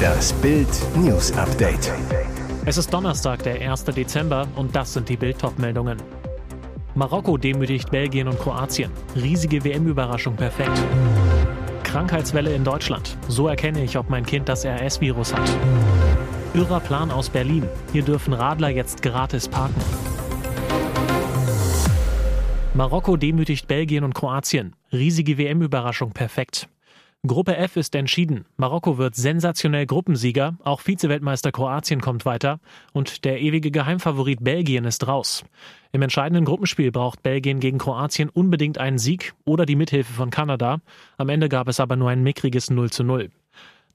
Das Bild News Update. Es ist Donnerstag, der 1. Dezember und das sind die Bild meldungen Marokko demütigt Belgien und Kroatien. Riesige WM-Überraschung perfekt. Krankheitswelle in Deutschland. So erkenne ich, ob mein Kind das RS-Virus hat. Irrer Plan aus Berlin. Hier dürfen Radler jetzt gratis parken. Marokko demütigt Belgien und Kroatien. Riesige WM-Überraschung perfekt. Gruppe F ist entschieden. Marokko wird sensationell Gruppensieger, auch Vizeweltmeister Kroatien kommt weiter und der ewige Geheimfavorit Belgien ist raus. Im entscheidenden Gruppenspiel braucht Belgien gegen Kroatien unbedingt einen Sieg oder die Mithilfe von Kanada. Am Ende gab es aber nur ein mickriges 0 zu 0.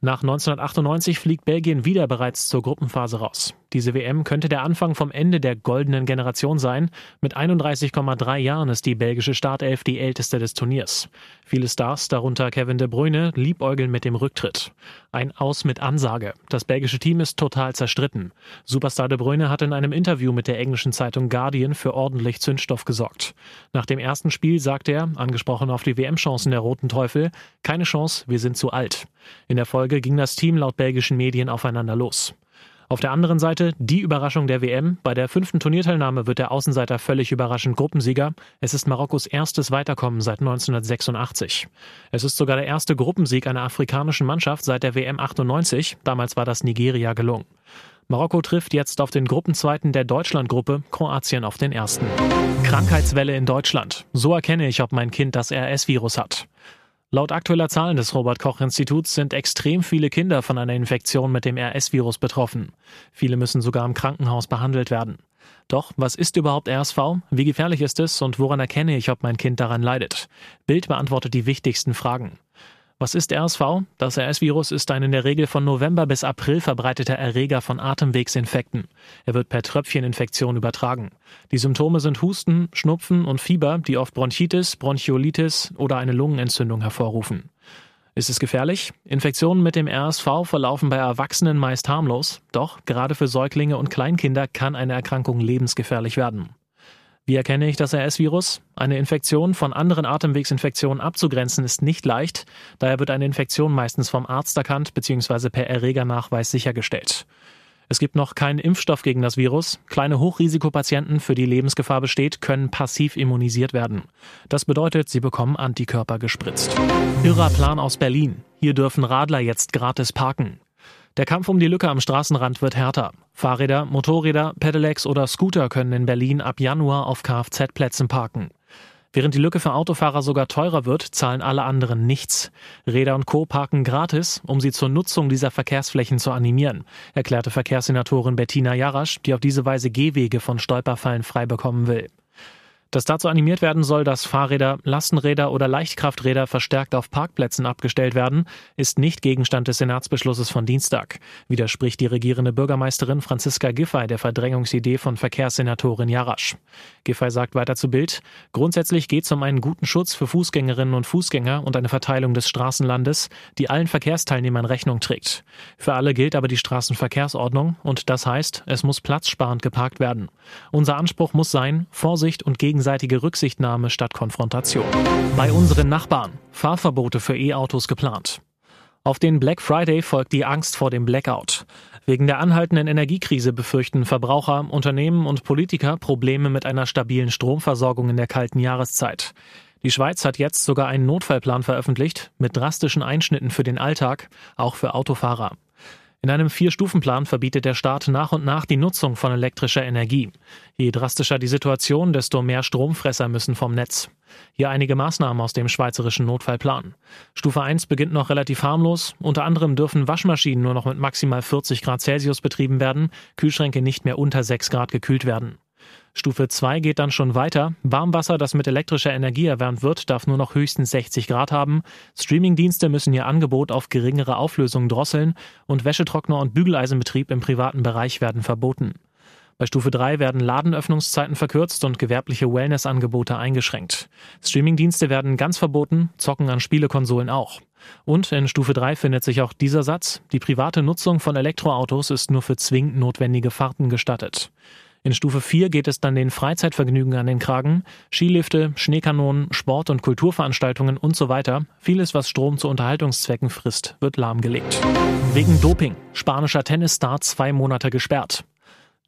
Nach 1998 fliegt Belgien wieder bereits zur Gruppenphase raus. Diese WM könnte der Anfang vom Ende der goldenen Generation sein. Mit 31,3 Jahren ist die belgische Startelf die älteste des Turniers. Viele Stars, darunter Kevin de Bruyne, liebäugeln mit dem Rücktritt. Ein Aus mit Ansage. Das belgische Team ist total zerstritten. Superstar de Bruyne hat in einem Interview mit der englischen Zeitung Guardian für ordentlich Zündstoff gesorgt. Nach dem ersten Spiel sagt er, angesprochen auf die WM-Chancen der Roten Teufel, keine Chance, wir sind zu alt. In der Folge ging das Team laut belgischen Medien aufeinander los. Auf der anderen Seite die Überraschung der WM. Bei der fünften Turnierteilnahme wird der Außenseiter völlig überraschend Gruppensieger. Es ist Marokkos erstes Weiterkommen seit 1986. Es ist sogar der erste Gruppensieg einer afrikanischen Mannschaft seit der WM 98. Damals war das Nigeria gelungen. Marokko trifft jetzt auf den Gruppenzweiten der Deutschlandgruppe, Kroatien auf den ersten. Krankheitswelle in Deutschland. So erkenne ich, ob mein Kind das RS-Virus hat. Laut aktueller Zahlen des Robert Koch Instituts sind extrem viele Kinder von einer Infektion mit dem RS-Virus betroffen. Viele müssen sogar im Krankenhaus behandelt werden. Doch was ist überhaupt RSV? Wie gefährlich ist es und woran erkenne ich, ob mein Kind daran leidet? Bild beantwortet die wichtigsten Fragen. Was ist RSV? Das RS-Virus ist ein in der Regel von November bis April verbreiteter Erreger von Atemwegsinfekten. Er wird per Tröpfcheninfektion übertragen. Die Symptome sind Husten, Schnupfen und Fieber, die oft Bronchitis, Bronchiolitis oder eine Lungenentzündung hervorrufen. Ist es gefährlich? Infektionen mit dem RSV verlaufen bei Erwachsenen meist harmlos, doch gerade für Säuglinge und Kleinkinder kann eine Erkrankung lebensgefährlich werden. Wie erkenne ich das RS-Virus? Eine Infektion von anderen Atemwegsinfektionen abzugrenzen ist nicht leicht. Daher wird eine Infektion meistens vom Arzt erkannt bzw. per Erregernachweis sichergestellt. Es gibt noch keinen Impfstoff gegen das Virus. Kleine Hochrisikopatienten, für die Lebensgefahr besteht, können passiv immunisiert werden. Das bedeutet, sie bekommen Antikörper gespritzt. Irrer Plan aus Berlin. Hier dürfen Radler jetzt gratis parken. Der Kampf um die Lücke am Straßenrand wird härter. Fahrräder, Motorräder, Pedelecs oder Scooter können in Berlin ab Januar auf Kfz-Plätzen parken. Während die Lücke für Autofahrer sogar teurer wird, zahlen alle anderen nichts. Räder und Co. parken gratis, um sie zur Nutzung dieser Verkehrsflächen zu animieren, erklärte Verkehrssenatorin Bettina Jarasch, die auf diese Weise Gehwege von Stolperfallen frei bekommen will. Dass dazu animiert werden soll, dass Fahrräder, Lastenräder oder Leichtkrafträder verstärkt auf Parkplätzen abgestellt werden, ist nicht Gegenstand des Senatsbeschlusses von Dienstag, widerspricht die regierende Bürgermeisterin Franziska Giffey der Verdrängungsidee von Verkehrssenatorin Jarasch. Giffey sagt weiter zu Bild, grundsätzlich geht es um einen guten Schutz für Fußgängerinnen und Fußgänger und eine Verteilung des Straßenlandes, die allen Verkehrsteilnehmern Rechnung trägt. Für alle gilt aber die Straßenverkehrsordnung und das heißt, es muss platzsparend geparkt werden. Unser Anspruch muss sein, Vorsicht und gegenseitige gegenseitige Rücksichtnahme statt Konfrontation. Bei unseren Nachbarn Fahrverbote für E-Autos geplant. Auf den Black Friday folgt die Angst vor dem Blackout. Wegen der anhaltenden Energiekrise befürchten Verbraucher, Unternehmen und Politiker Probleme mit einer stabilen Stromversorgung in der kalten Jahreszeit. Die Schweiz hat jetzt sogar einen Notfallplan veröffentlicht mit drastischen Einschnitten für den Alltag, auch für Autofahrer. In einem Vier-Stufen-Plan verbietet der Staat nach und nach die Nutzung von elektrischer Energie. Je drastischer die Situation, desto mehr Stromfresser müssen vom Netz. Hier einige Maßnahmen aus dem schweizerischen Notfallplan. Stufe 1 beginnt noch relativ harmlos. Unter anderem dürfen Waschmaschinen nur noch mit maximal 40 Grad Celsius betrieben werden, Kühlschränke nicht mehr unter 6 Grad gekühlt werden. Stufe 2 geht dann schon weiter. Warmwasser, das mit elektrischer Energie erwärmt wird, darf nur noch höchstens 60 Grad haben. Streamingdienste müssen ihr Angebot auf geringere Auflösung drosseln und Wäschetrockner und Bügeleisenbetrieb im privaten Bereich werden verboten. Bei Stufe 3 werden Ladenöffnungszeiten verkürzt und gewerbliche Wellnessangebote eingeschränkt. Streamingdienste werden ganz verboten, Zocken an Spielekonsolen auch. Und in Stufe 3 findet sich auch dieser Satz, die private Nutzung von Elektroautos ist nur für zwingend notwendige Fahrten gestattet. In Stufe 4 geht es dann den Freizeitvergnügen an den Kragen. Skilifte, Schneekanonen, Sport- und Kulturveranstaltungen und so weiter. Vieles, was Strom zu Unterhaltungszwecken frisst, wird lahmgelegt. Wegen Doping. Spanischer Tennisstar zwei Monate gesperrt.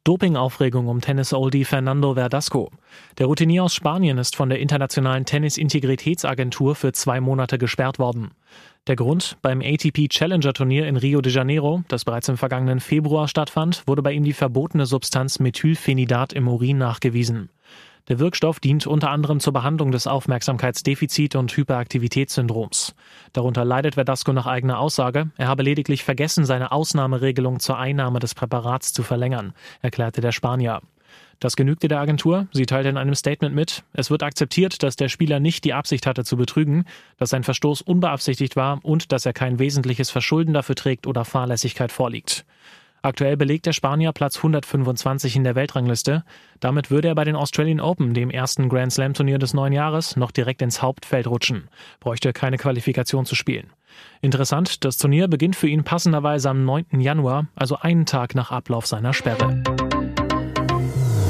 Dopingaufregung um Tennis-Oldie Fernando Verdasco. Der Routinier aus Spanien ist von der Internationalen Tennis-Integritätsagentur für zwei Monate gesperrt worden. Der Grund? Beim ATP Challenger Turnier in Rio de Janeiro, das bereits im vergangenen Februar stattfand, wurde bei ihm die verbotene Substanz Methylphenidat im Urin nachgewiesen. Der Wirkstoff dient unter anderem zur Behandlung des Aufmerksamkeitsdefizit- und Hyperaktivitätssyndroms. Darunter leidet Verdasco nach eigener Aussage, er habe lediglich vergessen, seine Ausnahmeregelung zur Einnahme des Präparats zu verlängern, erklärte der Spanier. Das genügte der Agentur. Sie teilte in einem Statement mit, es wird akzeptiert, dass der Spieler nicht die Absicht hatte zu betrügen, dass sein Verstoß unbeabsichtigt war und dass er kein wesentliches Verschulden dafür trägt oder Fahrlässigkeit vorliegt. Aktuell belegt der Spanier Platz 125 in der Weltrangliste. Damit würde er bei den Australian Open, dem ersten Grand Slam Turnier des neuen Jahres, noch direkt ins Hauptfeld rutschen. Bräuchte keine Qualifikation zu spielen. Interessant, das Turnier beginnt für ihn passenderweise am 9. Januar, also einen Tag nach Ablauf seiner Sperre.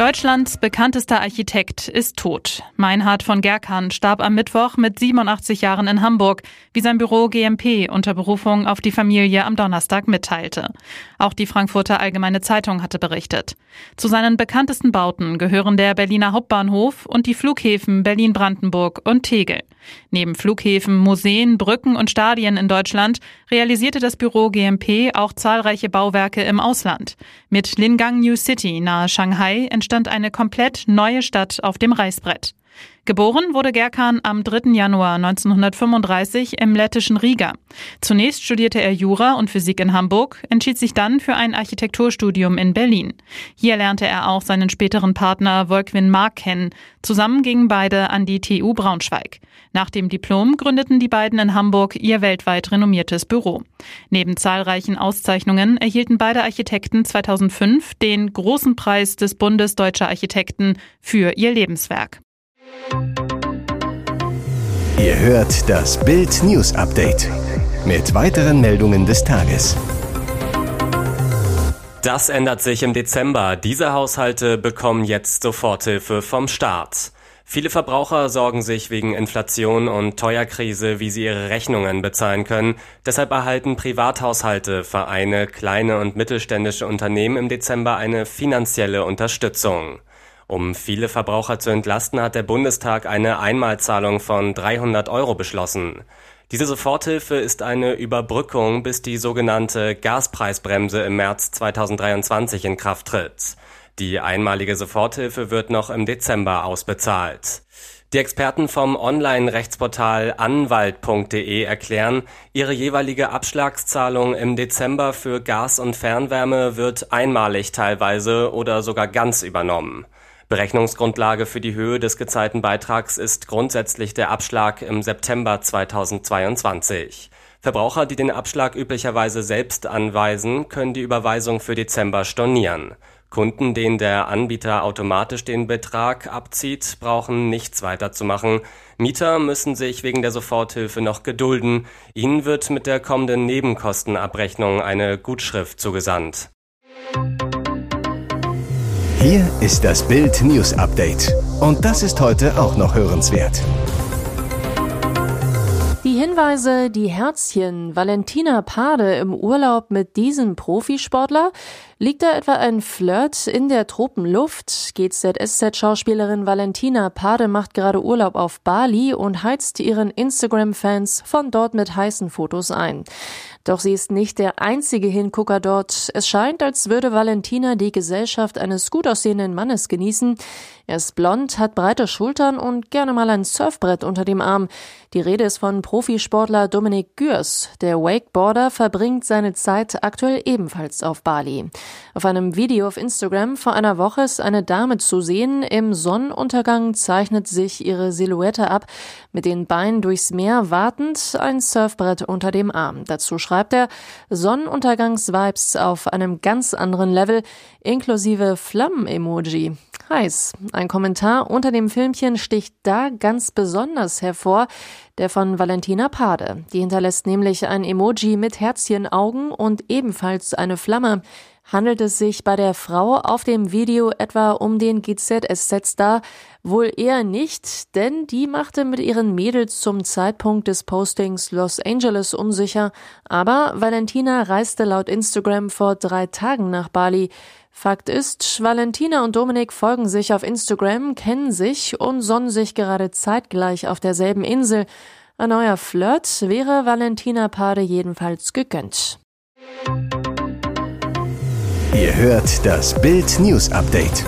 Deutschlands bekanntester Architekt ist tot. Meinhard von Gerkan starb am Mittwoch mit 87 Jahren in Hamburg, wie sein Büro GMP unter Berufung auf die Familie am Donnerstag mitteilte. Auch die Frankfurter Allgemeine Zeitung hatte berichtet. Zu seinen bekanntesten Bauten gehören der Berliner Hauptbahnhof und die Flughäfen Berlin-Brandenburg und Tegel. Neben Flughäfen, Museen, Brücken und Stadien in Deutschland realisierte das Büro GMP auch zahlreiche Bauwerke im Ausland. Mit Lingang New City nahe Shanghai entstand eine komplett neue Stadt auf dem Reißbrett. Geboren wurde Gerkan am 3. Januar 1935 im lettischen Riga. Zunächst studierte er Jura und Physik in Hamburg, entschied sich dann für ein Architekturstudium in Berlin. Hier lernte er auch seinen späteren Partner Wolkwin Mark kennen. Zusammen gingen beide an die TU Braunschweig. Nach dem Diplom gründeten die beiden in Hamburg ihr weltweit renommiertes Büro. Neben zahlreichen Auszeichnungen erhielten beide Architekten 2005 den Großen Preis des Bundes Deutscher Architekten für ihr Lebenswerk. Ihr hört das Bild News Update mit weiteren Meldungen des Tages. Das ändert sich im Dezember. Diese Haushalte bekommen jetzt Soforthilfe vom Staat. Viele Verbraucher sorgen sich wegen Inflation und Teuerkrise, wie sie ihre Rechnungen bezahlen können. Deshalb erhalten Privathaushalte, Vereine, kleine und mittelständische Unternehmen im Dezember eine finanzielle Unterstützung. Um viele Verbraucher zu entlasten, hat der Bundestag eine Einmalzahlung von 300 Euro beschlossen. Diese Soforthilfe ist eine Überbrückung, bis die sogenannte Gaspreisbremse im März 2023 in Kraft tritt. Die einmalige Soforthilfe wird noch im Dezember ausbezahlt. Die Experten vom Online-Rechtsportal anwalt.de erklären, ihre jeweilige Abschlagszahlung im Dezember für Gas und Fernwärme wird einmalig teilweise oder sogar ganz übernommen. Berechnungsgrundlage für die Höhe des gezahlten Beitrags ist grundsätzlich der Abschlag im September 2022. Verbraucher, die den Abschlag üblicherweise selbst anweisen, können die Überweisung für Dezember stornieren. Kunden, denen der Anbieter automatisch den Betrag abzieht, brauchen nichts weiter zu machen. Mieter müssen sich wegen der Soforthilfe noch gedulden. Ihnen wird mit der kommenden Nebenkostenabrechnung eine Gutschrift zugesandt. Hier ist das Bild News Update. Und das ist heute auch noch hörenswert. Die Hinweise, die Herzchen, Valentina Pade im Urlaub mit diesem Profisportler, Liegt da etwa ein Flirt in der Tropenluft? GZSZ-Schauspielerin Valentina Pade macht gerade Urlaub auf Bali und heizt ihren Instagram-Fans von dort mit heißen Fotos ein. Doch sie ist nicht der einzige Hingucker dort. Es scheint, als würde Valentina die Gesellschaft eines gut aussehenden Mannes genießen. Er ist blond, hat breite Schultern und gerne mal ein Surfbrett unter dem Arm. Die Rede ist von Profisportler Dominik Gürs. Der Wakeboarder verbringt seine Zeit aktuell ebenfalls auf Bali. Auf einem Video auf Instagram vor einer Woche ist eine Dame zu sehen. Im Sonnenuntergang zeichnet sich ihre Silhouette ab, mit den Beinen durchs Meer wartend, ein Surfbrett unter dem Arm. Dazu schreibt er Sonnenuntergangsvibes auf einem ganz anderen Level, inklusive Flammen-Emoji. heiß. Ein Kommentar unter dem Filmchen sticht da ganz besonders hervor, der von Valentina Pade. Die hinterlässt nämlich ein Emoji mit Herzchenaugen und ebenfalls eine Flamme. Handelt es sich bei der Frau auf dem Video etwa um den GZSZ-Star? Wohl eher nicht, denn die machte mit ihren Mädels zum Zeitpunkt des Postings Los Angeles unsicher. Aber Valentina reiste laut Instagram vor drei Tagen nach Bali. Fakt ist, Valentina und Dominik folgen sich auf Instagram, kennen sich und sonnen sich gerade zeitgleich auf derselben Insel. Ein neuer Flirt wäre Valentina Pade jedenfalls gegönnt. Ihr hört das Bild News Update.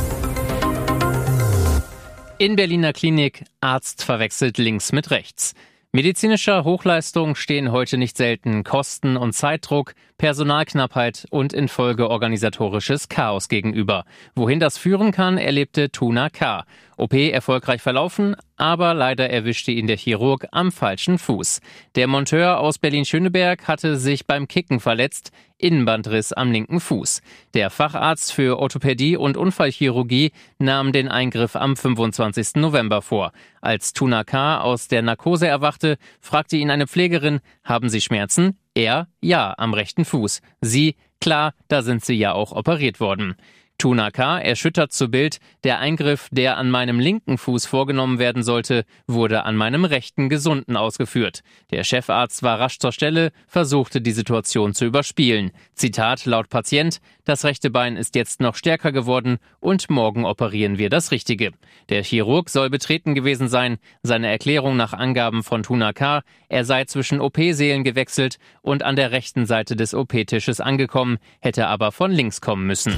In Berliner Klinik Arzt verwechselt links mit rechts. Medizinischer Hochleistung stehen heute nicht selten Kosten und Zeitdruck, Personalknappheit und infolge organisatorisches Chaos gegenüber. Wohin das führen kann, erlebte Tuna K. OP erfolgreich verlaufen, aber leider erwischte ihn der Chirurg am falschen Fuß. Der Monteur aus Berlin-Schöneberg hatte sich beim Kicken verletzt, Innenbandriss am linken Fuß. Der Facharzt für Orthopädie und Unfallchirurgie nahm den Eingriff am 25. November vor. Als Tuna K. aus der Narkose erwachte, fragte ihn eine Pflegerin, haben Sie Schmerzen? Er, ja, am rechten Fuß. Sie, klar, da sind Sie ja auch operiert worden. Tunaka erschüttert zu Bild, der Eingriff, der an meinem linken Fuß vorgenommen werden sollte, wurde an meinem rechten gesunden ausgeführt. Der Chefarzt war rasch zur Stelle, versuchte die Situation zu überspielen. Zitat laut Patient, das rechte Bein ist jetzt noch stärker geworden und morgen operieren wir das Richtige. Der Chirurg soll betreten gewesen sein. Seine Erklärung nach Angaben von Tunaka, er sei zwischen OP-Seelen gewechselt und an der rechten Seite des OP-Tisches angekommen, hätte aber von links kommen müssen.